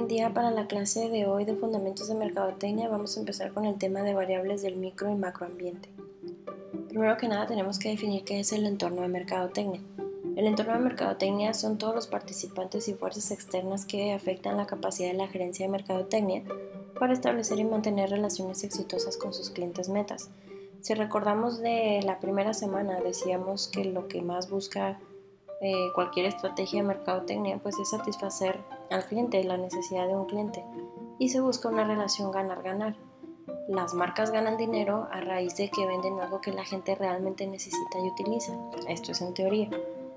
Buen día para la clase de hoy de Fundamentos de Mercadotecnia. Vamos a empezar con el tema de variables del micro y macroambiente. Primero que nada tenemos que definir qué es el entorno de mercadotecnia. El entorno de mercadotecnia son todos los participantes y fuerzas externas que afectan la capacidad de la gerencia de mercadotecnia para establecer y mantener relaciones exitosas con sus clientes metas. Si recordamos de la primera semana, decíamos que lo que más busca eh, cualquier estrategia de mercadotecnia pues es satisfacer al cliente, la necesidad de un cliente y se busca una relación ganar-ganar. Las marcas ganan dinero a raíz de que venden algo que la gente realmente necesita y utiliza. Esto es en teoría.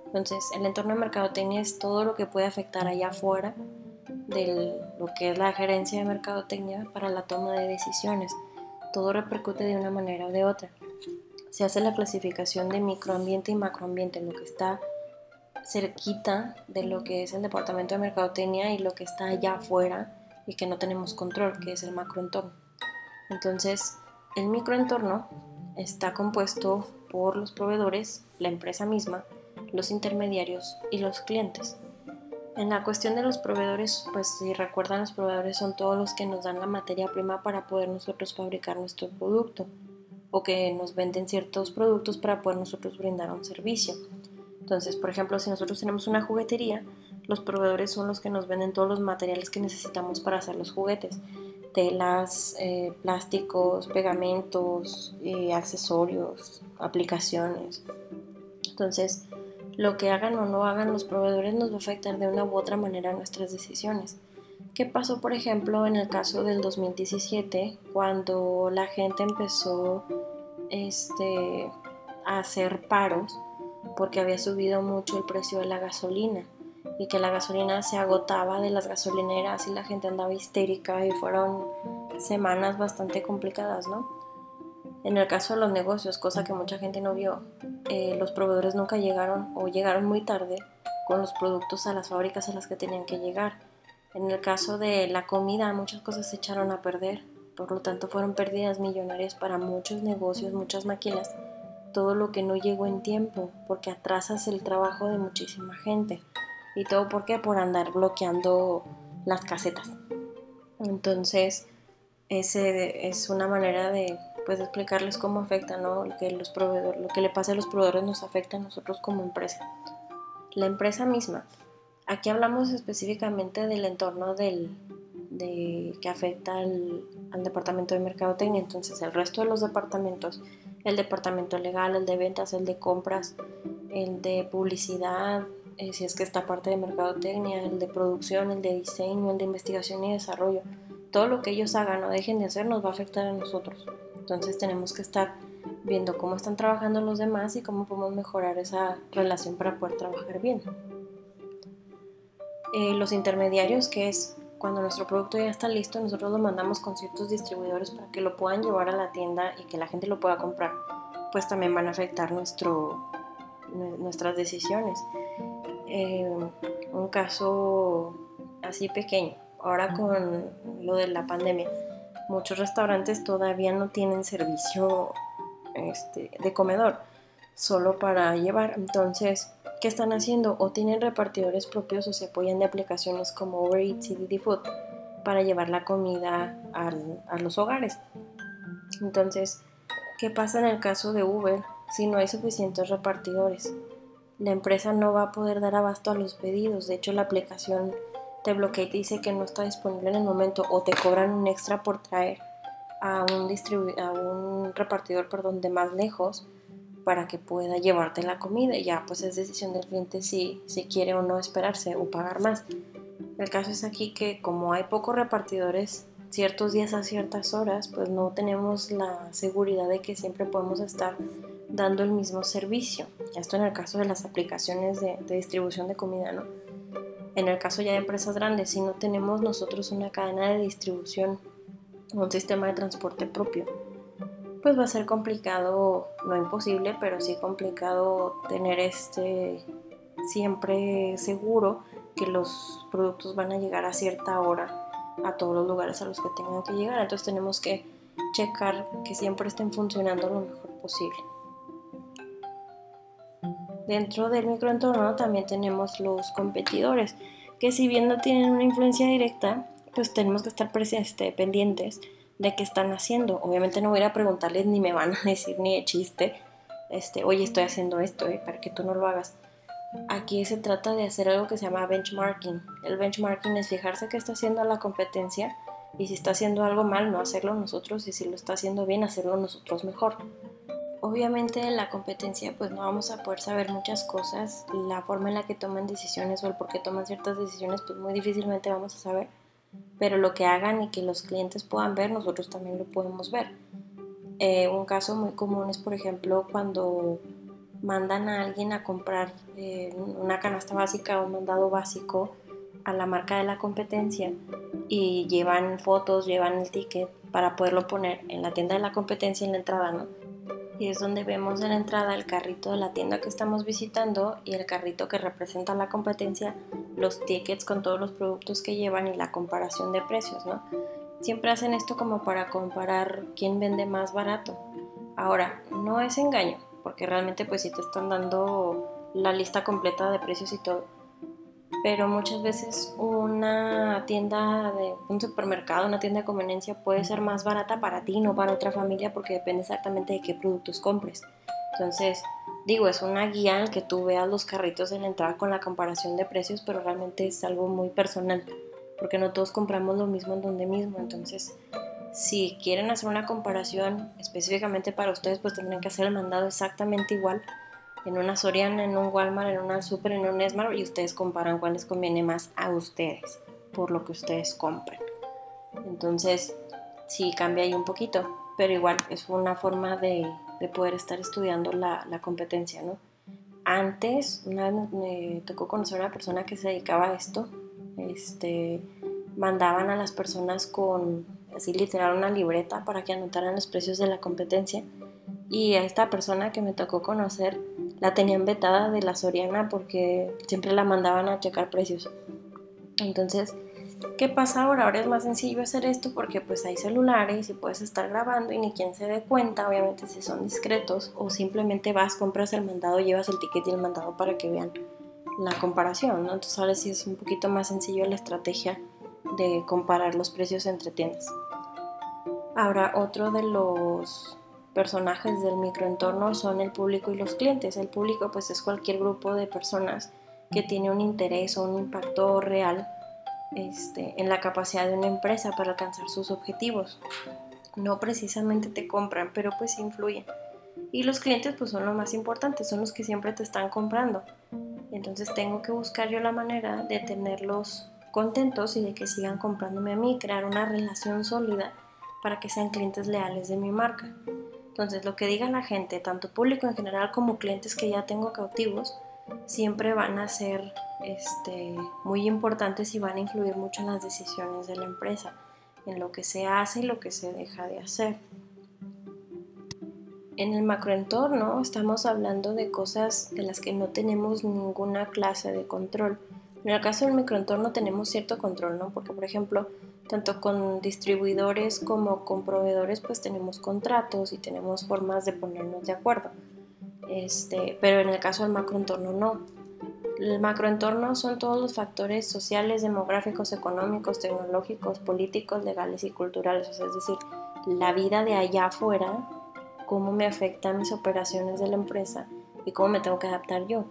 Entonces, el entorno de mercadotecnia es todo lo que puede afectar allá afuera de lo que es la gerencia de mercadotecnia para la toma de decisiones. Todo repercute de una manera o de otra. Se hace la clasificación de microambiente y macroambiente, lo que está cerquita de lo que es el departamento de mercadotecnia y lo que está allá afuera y que no tenemos control, que es el macroentorno. Entonces, el microentorno está compuesto por los proveedores, la empresa misma, los intermediarios y los clientes. En la cuestión de los proveedores, pues si recuerdan, los proveedores son todos los que nos dan la materia prima para poder nosotros fabricar nuestro producto o que nos venden ciertos productos para poder nosotros brindar un servicio. Entonces, por ejemplo, si nosotros tenemos una juguetería, los proveedores son los que nos venden todos los materiales que necesitamos para hacer los juguetes. Telas, eh, plásticos, pegamentos, eh, accesorios, aplicaciones. Entonces, lo que hagan o no hagan los proveedores nos va a afectar de una u otra manera nuestras decisiones. ¿Qué pasó, por ejemplo, en el caso del 2017, cuando la gente empezó este, a hacer paros? Porque había subido mucho el precio de la gasolina y que la gasolina se agotaba de las gasolineras y la gente andaba histérica y fueron semanas bastante complicadas, ¿no? En el caso de los negocios, cosa que mucha gente no vio, eh, los proveedores nunca llegaron o llegaron muy tarde con los productos a las fábricas a las que tenían que llegar. En el caso de la comida, muchas cosas se echaron a perder, por lo tanto fueron pérdidas millonarias para muchos negocios, muchas máquinas todo lo que no llegó en tiempo, porque atrasas el trabajo de muchísima gente. ¿Y todo por qué? Por andar bloqueando las casetas. Entonces, ese es una manera de pues, explicarles cómo afecta, ¿no? Lo que, los proveedores, lo que le pasa a los proveedores nos afecta a nosotros como empresa. La empresa misma. Aquí hablamos específicamente del entorno del, de, que afecta al, al departamento de mercadotecnia. Entonces, el resto de los departamentos el departamento legal, el de ventas, el de compras, el de publicidad, eh, si es que está parte de mercadotecnia, el de producción, el de diseño, el de investigación y desarrollo. Todo lo que ellos hagan o dejen de hacer nos va a afectar a nosotros. Entonces tenemos que estar viendo cómo están trabajando los demás y cómo podemos mejorar esa relación para poder trabajar bien. Eh, los intermediarios, que es cuando nuestro producto ya está listo, nosotros lo mandamos con ciertos distribuidores para que lo puedan llevar a la tienda y que la gente lo pueda comprar, pues también van a afectar nuestro, nuestras decisiones. Eh, un caso así pequeño, ahora con lo de la pandemia, muchos restaurantes todavía no tienen servicio este, de comedor, solo para llevar. Entonces, ¿qué están haciendo? O tienen repartidores propios o se apoyan de aplicaciones como Uber Eats y Didi Food para llevar la comida a los hogares. Entonces, ¿qué pasa en el caso de Uber si no hay suficientes repartidores? La empresa no va a poder dar abasto a los pedidos. De hecho, la aplicación te bloquea y te dice que no está disponible en el momento o te cobran un extra por traer a un, a un repartidor perdón, de más lejos para que pueda llevarte la comida y ya pues es decisión del cliente si, si quiere o no esperarse o pagar más. El caso es aquí que como hay pocos repartidores ciertos días a ciertas horas, pues no tenemos la seguridad de que siempre podemos estar dando el mismo servicio. Esto en el caso de las aplicaciones de, distribución de comida, ¿no? En el caso ya de empresas grandes, si no tenemos nosotros una cadena de distribución, un sistema de transporte propio, pues va a ser complicado, no imposible, pero sí complicado tener este siempre seguro que los productos van a llegar a cierta hora a todos los lugares a los que tengan que llegar. Entonces tenemos que checar que siempre estén funcionando lo mejor posible. Dentro del microentorno también tenemos los competidores, que si bien no tienen una influencia directa, pues tenemos que estar este, pendientes de qué están haciendo. Obviamente no voy a, preguntarles ni me van a decir ni de chiste, este, oye, estoy haciendo esto, eh, para que tú no lo hagas. Aquí se trata de hacer algo que se llama benchmarking. El benchmarking es fijarse qué está haciendo la competencia y si está haciendo algo mal, no hacerlo nosotros y si lo está haciendo bien, hacerlo nosotros mejor. Obviamente en la competencia pues no vamos a poder saber muchas cosas, la forma en la que toman decisiones o el por qué toman ciertas decisiones pues muy difícilmente vamos a saber, pero lo que hagan y que los clientes puedan ver, nosotros también lo podemos ver. Eh, un caso muy común es por ejemplo cuando mandan a alguien a comprar eh, una canasta básica o un mandado básico a la marca de la competencia y llevan fotos, llevan el ticket para poderlo poner en la tienda de la competencia en la entrada. Y es donde vemos en la entrada el carrito de la tienda que estamos visitando y el carrito que representa la competencia, los tickets con todos los productos que llevan y la comparación de precios, ¿no? Siempre hacen esto como para comparar quién vende más barato. Ahora, no es engaño, porque realmente pues si te están dando la lista completa de precios y todo, pero muchas veces una tienda de un supermercado, una tienda de conveniencia puede ser más barata para ti, no para otra familia, porque depende exactamente de qué productos compres. Entonces, digo, es una guía en que tú veas los carritos en la entrada con la comparación de precios, pero realmente es algo muy personal, porque no todos compramos lo mismo en donde mismo. Entonces, si quieren hacer una comparación específicamente para ustedes, pues tendrían que hacer el mandado exactamente igual en una Soriana, en un Walmart, en una Super, en un Smart y ustedes comparan cuál les conviene más a ustedes por lo que ustedes compren. Entonces, sí cambia ahí un poquito, pero igual es una forma de, poder estar estudiando la, competencia, ¿no? Antes, una vez me tocó conocer a una persona que se dedicaba a esto, este, mandaban a las personas con, así literal, una libreta para que anotaran los precios de la competencia y a esta persona que me tocó conocer la tenían vetada de la Soriana porque siempre la mandaban a checar precios. Entonces, ¿qué pasa ahora? Ahora es más sencillo hacer esto porque pues hay celulares y puedes estar grabando y ni quien se dé cuenta, obviamente si son discretos o simplemente vas, compras el mandado, llevas el ticket y el mandado para que vean la comparación, ¿no? Entonces ahora sí es un poquito más sencillo la estrategia de comparar los precios entre tiendas. Ahora, otro de los personajes del microentorno son el público y los clientes. El público pues es cualquier grupo de personas que tiene un interés o un impacto real este, en la capacidad de una empresa para alcanzar sus objetivos. No precisamente te compran, pero pues influyen. Y los clientes pues son lo más importante, son los que siempre te están comprando. Entonces tengo que buscar yo la manera de tenerlos contentos y de que sigan comprándome a mí, crear una relación sólida para que sean clientes leales de mi marca. Entonces, lo que diga la gente, tanto público en general como clientes que ya tengo cautivos, siempre van a ser este, muy importantes y van a influir mucho en las decisiones de la empresa, en lo que se hace y lo que se deja de hacer. En el macroentorno estamos hablando de cosas de las que no tenemos ninguna clase de control. En el caso del microentorno tenemos cierto control, ¿no? Porque, por ejemplo, tanto con distribuidores como con proveedores, pues tenemos contratos y tenemos formas de ponernos de acuerdo. Este, pero en el caso del macroentorno no. El macroentorno son todos los factores sociales, demográficos, económicos, tecnológicos, políticos, legales y culturales. es decir, la vida de allá afuera, cómo me afectan mis operaciones de la empresa y cómo me tengo que adaptar yo.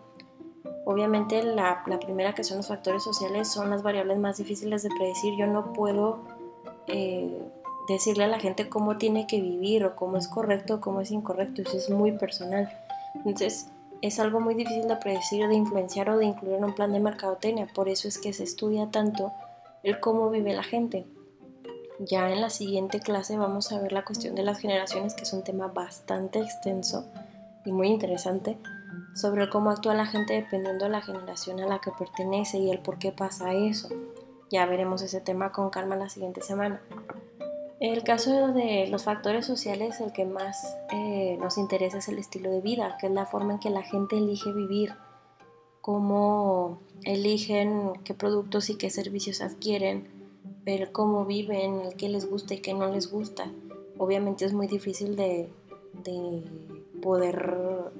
Obviamente la, primera que son los factores sociales son las variables más difíciles de predecir. Yo no puedo eh, decirle a la gente cómo tiene que vivir o cómo es correcto o cómo es incorrecto. Eso es muy personal. Entonces es algo muy difícil de predecir, de influenciar o de incluir en un plan de mercadotecnia. Por eso es que se estudia tanto el cómo vive la gente. Ya en la siguiente clase vamos a ver la cuestión de las generaciones, que es un tema bastante extenso y muy interesante sobre cómo actúa la gente dependiendo de la generación a la que pertenece y el por qué pasa eso. Ya veremos ese tema con calma la siguiente semana. El caso de los factores sociales, el que más eh, nos interesa es el estilo de vida, que es la forma en que la gente elige vivir, cómo eligen qué productos y qué servicios adquieren, ver cómo viven, el qué les gusta y qué no les gusta. Obviamente es muy difícil de, de poder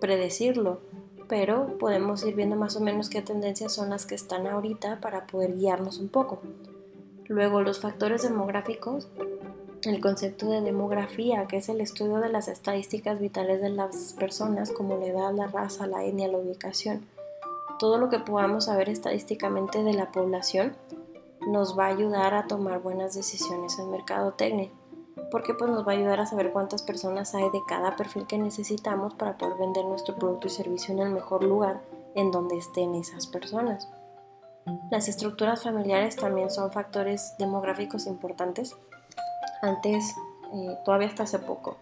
predecirlo, pero podemos ir viendo más o menos qué tendencias son las que están ahorita para poder guiarnos un poco. Luego, los factores demográficos, el concepto de demografía, que es el estudio de las estadísticas vitales de las personas, como la edad, la raza, la etnia, la ubicación. Todo lo que podamos saber estadísticamente de la población nos va a ayudar a tomar buenas decisiones en mercadotecnia, porque pues nos va a ayudar a saber cuántas personas hay de cada perfil que necesitamos para poder vender nuestro producto y servicio en el mejor lugar en donde estén esas personas. Las estructuras familiares también son factores demográficos importantes. Antes, eh, todavía hasta hace poco,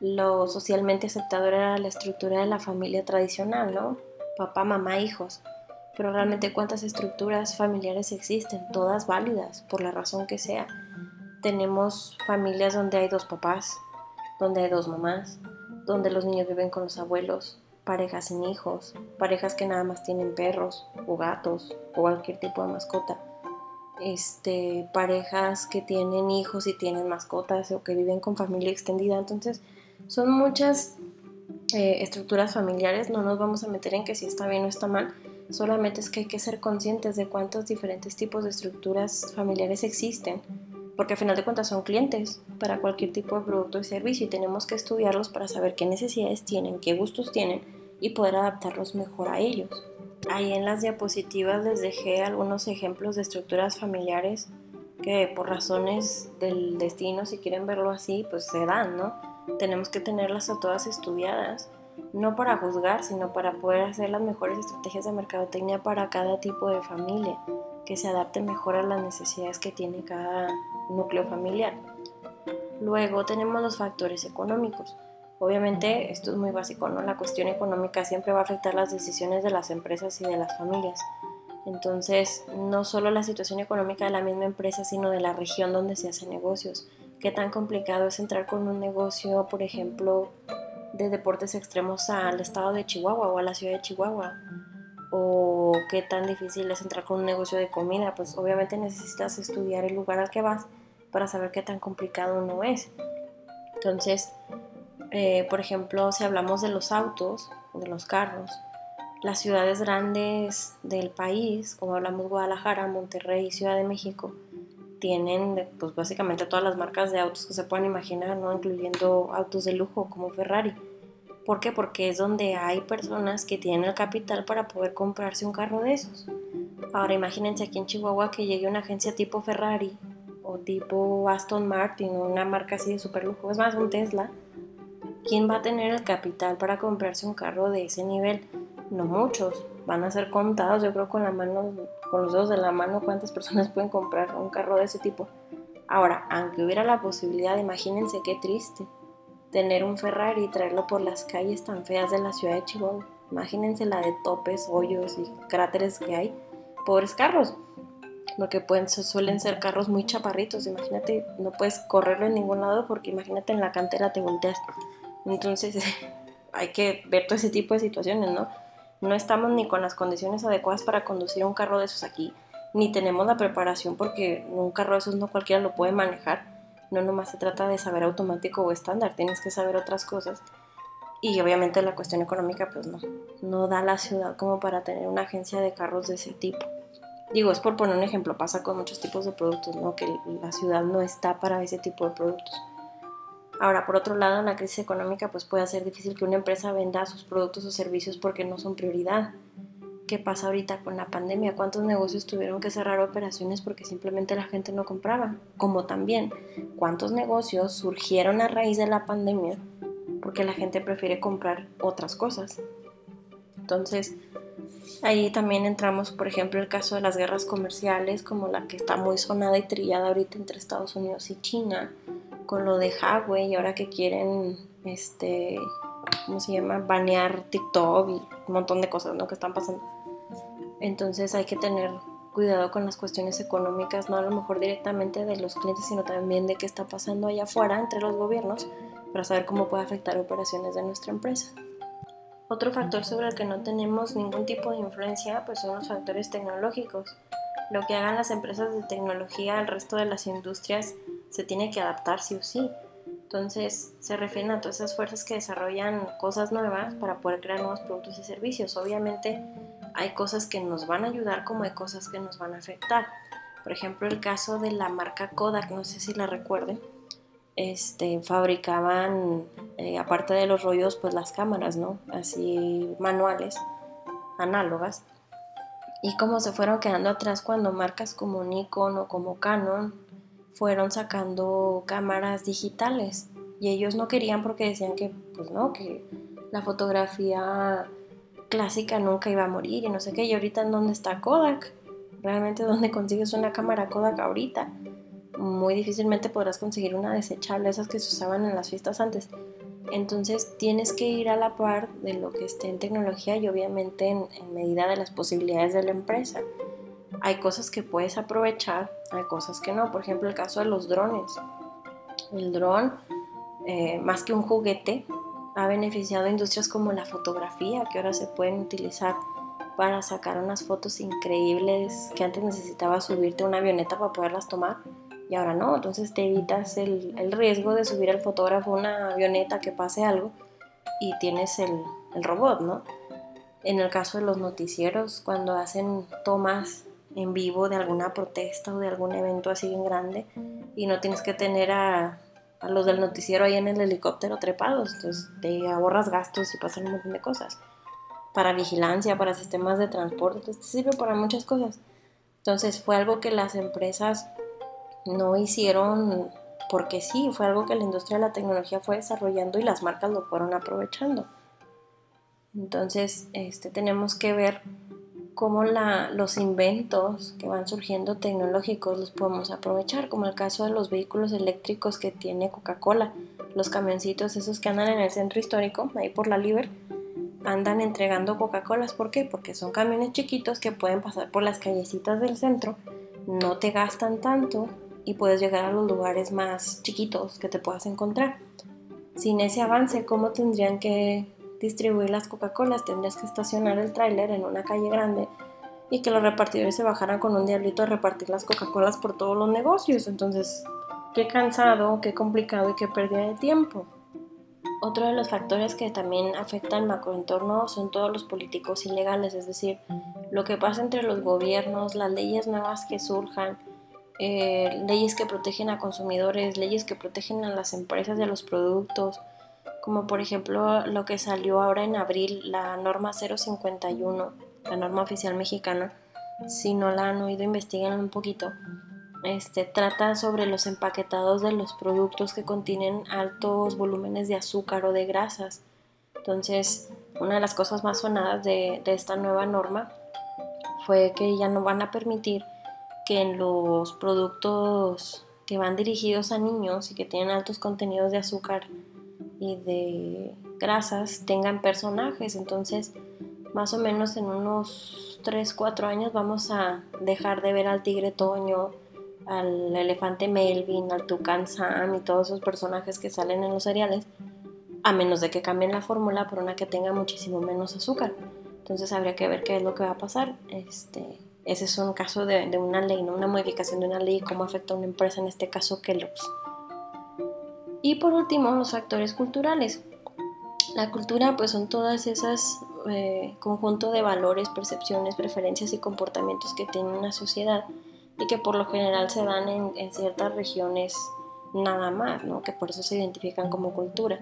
lo socialmente aceptado era la estructura de la familia tradicional, ¿no? Papá, mamá, hijos. Pero realmente cuántas estructuras familiares existen, todas válidas, por la razón que sea. Tenemos familias donde hay dos papás, donde hay dos mamás, donde los niños viven con los abuelos, parejas sin hijos, parejas que nada más tienen perros o gatos o cualquier tipo de mascota, este, parejas que tienen hijos y tienen mascotas o que viven con familia extendida. Entonces, son muchas eh, estructuras familiares, no nos vamos a meter en que si está bien o está mal, solamente es que hay que ser conscientes de cuántos diferentes tipos de estructuras familiares existen porque al final de cuentas son clientes para cualquier tipo de producto y servicio y tenemos que estudiarlos para saber qué necesidades tienen, qué gustos tienen y poder adaptarlos mejor a ellos. Ahí en las diapositivas les dejé algunos ejemplos de estructuras familiares que por razones del destino, si quieren verlo así, pues se dan, ¿no? Tenemos que tenerlas a todas estudiadas, no para juzgar, sino para poder hacer las mejores estrategias de mercadotecnia para cada tipo de familia, que se adapte mejor a las necesidades que tiene cada núcleo familiar. Luego tenemos los factores económicos. Obviamente esto es muy básico, ¿no? La cuestión económica siempre va a afectar las decisiones de las empresas y de las familias. Entonces, no solo la situación económica de la misma empresa, sino de la región donde se hacen negocios. Qué tan complicado es entrar con un negocio, por ejemplo, de deportes extremos al estado de Chihuahua o a la ciudad de Chihuahua. O qué tan difícil es entrar con un negocio de comida. Pues obviamente necesitas estudiar el lugar al que vas para saber qué tan complicado no es. Entonces, eh, por ejemplo, si hablamos de los autos de los carros, las ciudades grandes del país, como hablamos Guadalajara, Monterrey, Ciudad de México, tienen pues básicamente todas las marcas de autos que se puedan imaginar, ¿no? incluyendo autos de lujo como Ferrari. ¿Por qué? Porque es donde hay personas que tienen el capital para poder comprarse un carro de esos. Ahora imagínense aquí en Chihuahua que llegue una agencia tipo Ferrari o tipo Aston Martin una marca así de super lujo, es más un Tesla. ¿Quién va a tener el capital para comprarse un carro de ese nivel? No muchos, van a ser contados, yo creo con la mano, con los dedos de la mano cuántas personas pueden comprar un carro de ese tipo. Ahora, aunque hubiera la posibilidad, imagínense qué triste tener un Ferrari y traerlo por las calles tan feas de la ciudad de Chihuahua. Imagínense la de topes, hoyos y cráteres que hay. Pobres carros porque pueden, suelen ser carros muy chaparritos. Imagínate, no puedes correrlo en ningún lado porque imagínate en la cantera te volteas. Entonces hay que ver todo ese tipo de situaciones, ¿no? No estamos ni con las condiciones adecuadas para conducir un carro de esos aquí, ni tenemos la preparación porque un carro de esos no cualquiera lo puede manejar. No nomás se trata de saber automático o estándar, tienes que saber otras cosas. Y obviamente la cuestión económica pues no, no da la ciudad como para tener una agencia de carros de ese tipo. Digo, es por poner un ejemplo, pasa con muchos tipos de productos, ¿no? Que la ciudad no está para ese tipo de productos. Ahora, por otro lado, la crisis económica pues puede hacer difícil que una empresa venda sus productos o servicios porque no son prioridad. ¿Qué pasa ahorita con la pandemia? ¿Cuántos negocios tuvieron que cerrar operaciones porque simplemente la gente no compraba? Como también, ¿cuántos negocios surgieron a raíz de la pandemia porque la gente prefiere comprar otras cosas? Entonces, Ahí también entramos, por ejemplo, el caso de las guerras comerciales, como la que está muy sonada y trillada ahorita entre Estados Unidos y China, con lo de Huawei y ahora que quieren, este, ¿cómo se llama? Banear TikTok y un montón de cosas. Que están pasando. Entonces hay que tener cuidado con las cuestiones económicas, no a lo mejor directamente de los clientes, sino también de qué está pasando allá afuera entre los gobiernos para saber cómo puede afectar operaciones de nuestra empresa. Otro factor sobre el que no tenemos ningún tipo de influencia pues son los factores tecnológicos. Lo que hagan las empresas de tecnología al resto de las industrias se tiene que adaptar sí o sí. Entonces se refieren a todas esas fuerzas que desarrollan cosas nuevas para poder crear nuevos productos y servicios. Obviamente hay cosas que nos van a ayudar como hay cosas que nos van a afectar. Por ejemplo, el caso de la marca Kodak, no sé si la recuerden, este, fabricaban, eh, aparte de los rollos, pues las cámaras, ¿no? Así manuales, análogas. Y cómo se fueron quedando atrás cuando marcas como Nikon o como Canon fueron sacando cámaras digitales. Y ellos no querían porque decían que, pues no, que la fotografía clásica nunca iba a morir y no sé qué. Y ahorita, ¿en dónde está Kodak? Realmente, ¿dónde consigues una cámara Kodak ahorita? Muy difícilmente podrás conseguir una desechable, esas que se usaban en las fiestas antes. Entonces tienes que ir a la par de lo que esté en tecnología y obviamente en, medida de las posibilidades de la empresa. Hay cosas que puedes aprovechar, hay cosas que no. Por ejemplo, el caso de los drones. El dron, eh, más que un juguete, ha beneficiado a industrias como la fotografía, que ahora se pueden utilizar para sacar unas fotos increíbles que antes necesitabas subirte a una avioneta para poderlas tomar y ahora no, entonces te evitas el, riesgo de subir al fotógrafo una avioneta que pase algo y tienes el, el robot, ¿no? En el caso de los noticieros, cuando hacen tomas en vivo de alguna protesta o de algún evento así bien grande y no tienes que tener a a los del noticiero ahí en el helicóptero trepados, entonces te ahorras gastos y pasan un montón de cosas. Para vigilancia, para sistemas de transporte, entonces te sirve para muchas cosas. Entonces fue algo que las empresas no hicieron porque sí, fue algo que la industria de la tecnología fue desarrollando y las marcas lo fueron aprovechando. Entonces, este, tenemos que ver cómo la, los inventos que van surgiendo tecnológicos los podemos aprovechar, como el caso de los vehículos eléctricos que tiene Coca-Cola, los camioncitos esos que andan en el centro histórico, ahí por la Liber, andan entregando Coca-Colas. ¿Por qué? Porque son camiones chiquitos que pueden pasar por las callecitas del centro, no te gastan tanto y puedes llegar a los lugares más chiquitos que te puedas encontrar. Sin ese avance, ¿cómo tendrían que distribuir las Coca-Colas, tendrías que estacionar el tráiler en una calle grande y que los repartidores se bajaran con un diablito a repartir las Coca-Colas por todos los negocios. Entonces, qué cansado, qué complicado y qué pérdida de tiempo. Otro de los factores que también afecta al macroentorno son todos los políticos ilegales, es decir, lo que pasa entre los gobiernos, las leyes nuevas que surjan, eh, leyes que protegen a consumidores, leyes que protegen a las empresas a los productos, como por ejemplo lo que salió ahora en abril, la norma 051, la norma oficial mexicana. Si no la han oído, investiguen un poquito. Este, trata sobre los empaquetados de los productos que contienen altos volúmenes de azúcar o de grasas. Entonces, una de las cosas más sonadas de, de esta nueva norma fue que ya no van a permitir que en los productos que van dirigidos a niños y que tienen altos contenidos de azúcar y de grasas tengan personajes. Entonces, más o menos en unos 3, 4 años vamos a dejar de ver al tigre Toño, al elefante Melvin, al tucán Sam y todos esos personajes que salen en los cereales, a menos de que cambien la fórmula por una que tenga muchísimo menos azúcar. Entonces habría que ver qué es lo que va a pasar. Este, ese es un caso de, una ley, ¿no? una modificación de una ley y cómo afecta a una empresa, en este caso Kellogg's. Y por último, los factores culturales. La cultura pues son todas esas eh, conjunto de valores, percepciones, preferencias y comportamientos que tiene una sociedad y que por lo general se dan en, en ciertas regiones nada más, ¿no? que por eso se identifican como cultura.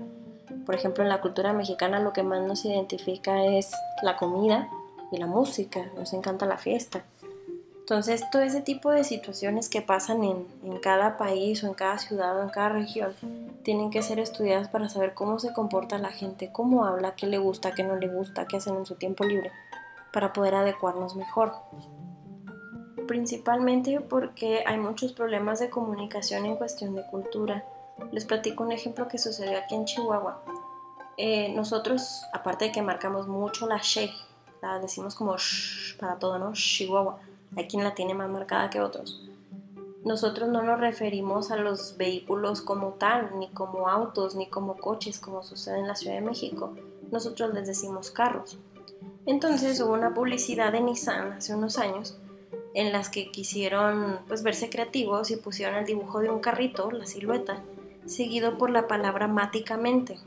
Por ejemplo, en la cultura mexicana lo que más nos identifica es la comida y la música, nos encanta la fiesta. Entonces, todo ese tipo de situaciones que pasan en, cada país o en cada ciudad o en cada región tienen que ser estudiadas para saber cómo se comporta la gente, cómo habla, qué le gusta, qué no le gusta, qué hacen en su tiempo libre, para poder adecuarnos mejor. Principalmente porque hay muchos problemas de comunicación en cuestión de cultura. Les platico un ejemplo que sucedió aquí en Chihuahua. Eh, nosotros, aparte de que marcamos mucho la she, la decimos como para todo, ¿no? Chihuahua hay quien la tiene más marcada que otros. Nosotros no nos referimos a los vehículos como tal, ni como autos, ni como coches, como sucede en la Ciudad de México. Nosotros les decimos carros. Entonces hubo una publicidad de Nissan hace unos años en las que quisieron pues verse creativos y pusieron el dibujo de un carrito, la silueta, seguido por la palabra máticamente.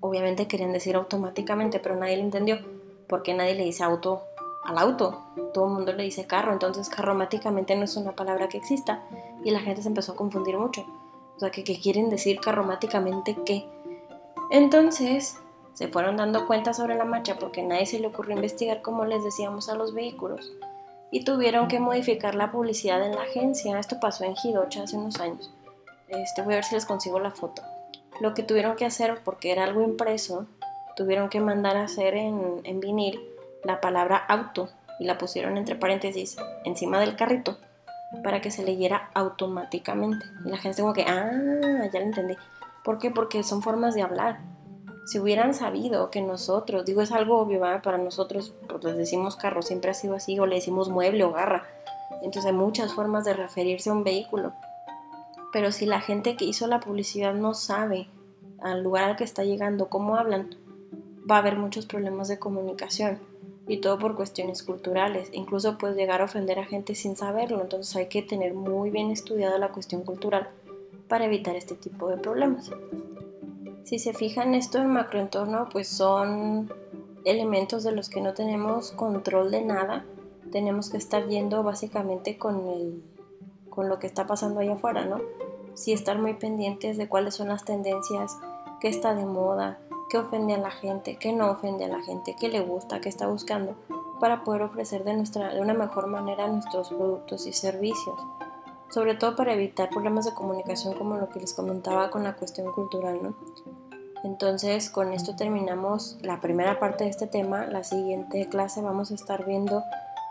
Obviamente querían decir automáticamente, pero nadie lo entendió, porque nadie le dice auto al auto. Todo el mundo le dice carro, entonces carromáticamente no es una palabra que exista. Y la gente se empezó a confundir mucho. O sea, ¿qué, quieren decir carromáticamente qué? Entonces se fueron dando cuenta sobre la marcha porque nadie se le ocurrió investigar como les decíamos a los vehículos y tuvieron que modificar la publicidad en la agencia. Esto pasó en Hidocha hace unos años. Este, voy a ver si les consigo la foto. Lo que tuvieron que hacer, porque era algo impreso, tuvieron que mandar a hacer en, en vinil la palabra auto y la pusieron entre paréntesis encima del carrito para que se leyera automáticamente. Y la gente como que, ah, ya lo entendí. ¿Por qué? Porque son formas de hablar. Si hubieran sabido que nosotros, digo, es algo obvio, para nosotros, pues les decimos carro, siempre ha sido así, o le decimos mueble o garra. Entonces hay muchas formas de referirse a un vehículo. Pero si la gente que hizo la publicidad no sabe al lugar al que está llegando cómo hablan, va a haber muchos problemas de comunicación y todo por cuestiones culturales. Incluso puede llegar a ofender a gente sin saberlo, entonces hay que tener muy bien estudiada la cuestión cultural para evitar este tipo de problemas. Si se fijan esto en macroentorno, pues son elementos de los que no tenemos control de nada. Tenemos que estar yendo básicamente con, el, con lo que está pasando allá afuera, ¿no? Sí estar muy pendientes de cuáles son las tendencias, qué está de moda, qué ofende a la gente, qué no ofende a la gente, qué le gusta, qué está buscando, para poder ofrecer de, nuestra, de una mejor manera nuestros productos y servicios. Sobre todo para evitar problemas de comunicación como lo que les comentaba con la cuestión cultural, ¿no? Entonces, con esto terminamos la primera parte de este tema. La siguiente clase vamos a estar viendo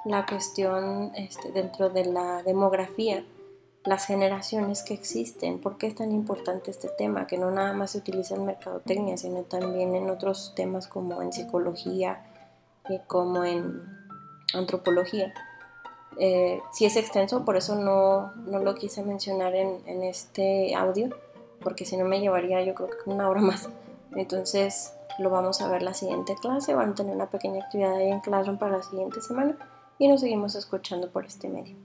la cuestión este, dentro de la demografía las generaciones que existen, por qué es tan importante este tema, que no nada más se utiliza en mercadotecnia, sino también en otros temas como en psicología y como en antropología. Eh, si es extenso, por eso no, no lo quise mencionar en, en, este audio, porque si no me llevaría yo creo que una hora más. Entonces lo vamos a ver la siguiente clase, van a tener una pequeña actividad ahí en Classroom para la siguiente semana y nos seguimos escuchando por este medio.